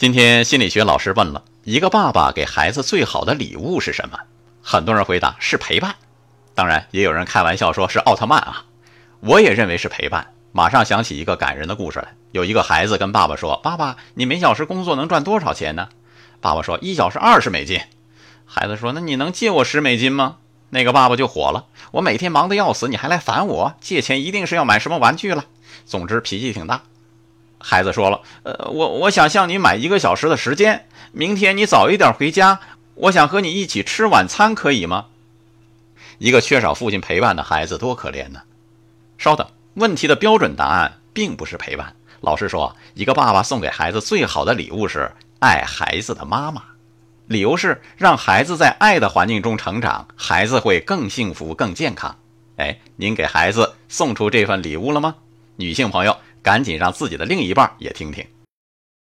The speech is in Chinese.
今天心理学老师问了一个爸爸给孩子最好的礼物是什么？很多人回答是陪伴，当然也有人开玩笑说是奥特曼啊。我也认为是陪伴。马上想起一个感人的故事来：有一个孩子跟爸爸说：“爸爸，你每小时工作能赚多少钱呢？”爸爸说：“一小时二十美金。”孩子说：“那你能借我十美金吗？”那个爸爸就火了：“我每天忙得要死，你还来烦我？借钱一定是要买什么玩具了。”总之脾气挺大。孩子说了：“呃，我我想向你买一个小时的时间，明天你早一点回家，我想和你一起吃晚餐，可以吗？”一个缺少父亲陪伴的孩子多可怜呢。稍等，问题的标准答案并不是陪伴。老师说，一个爸爸送给孩子最好的礼物是爱孩子的妈妈，理由是让孩子在爱的环境中成长，孩子会更幸福、更健康。哎，您给孩子送出这份礼物了吗？女性朋友。赶紧让自己的另一半也听听。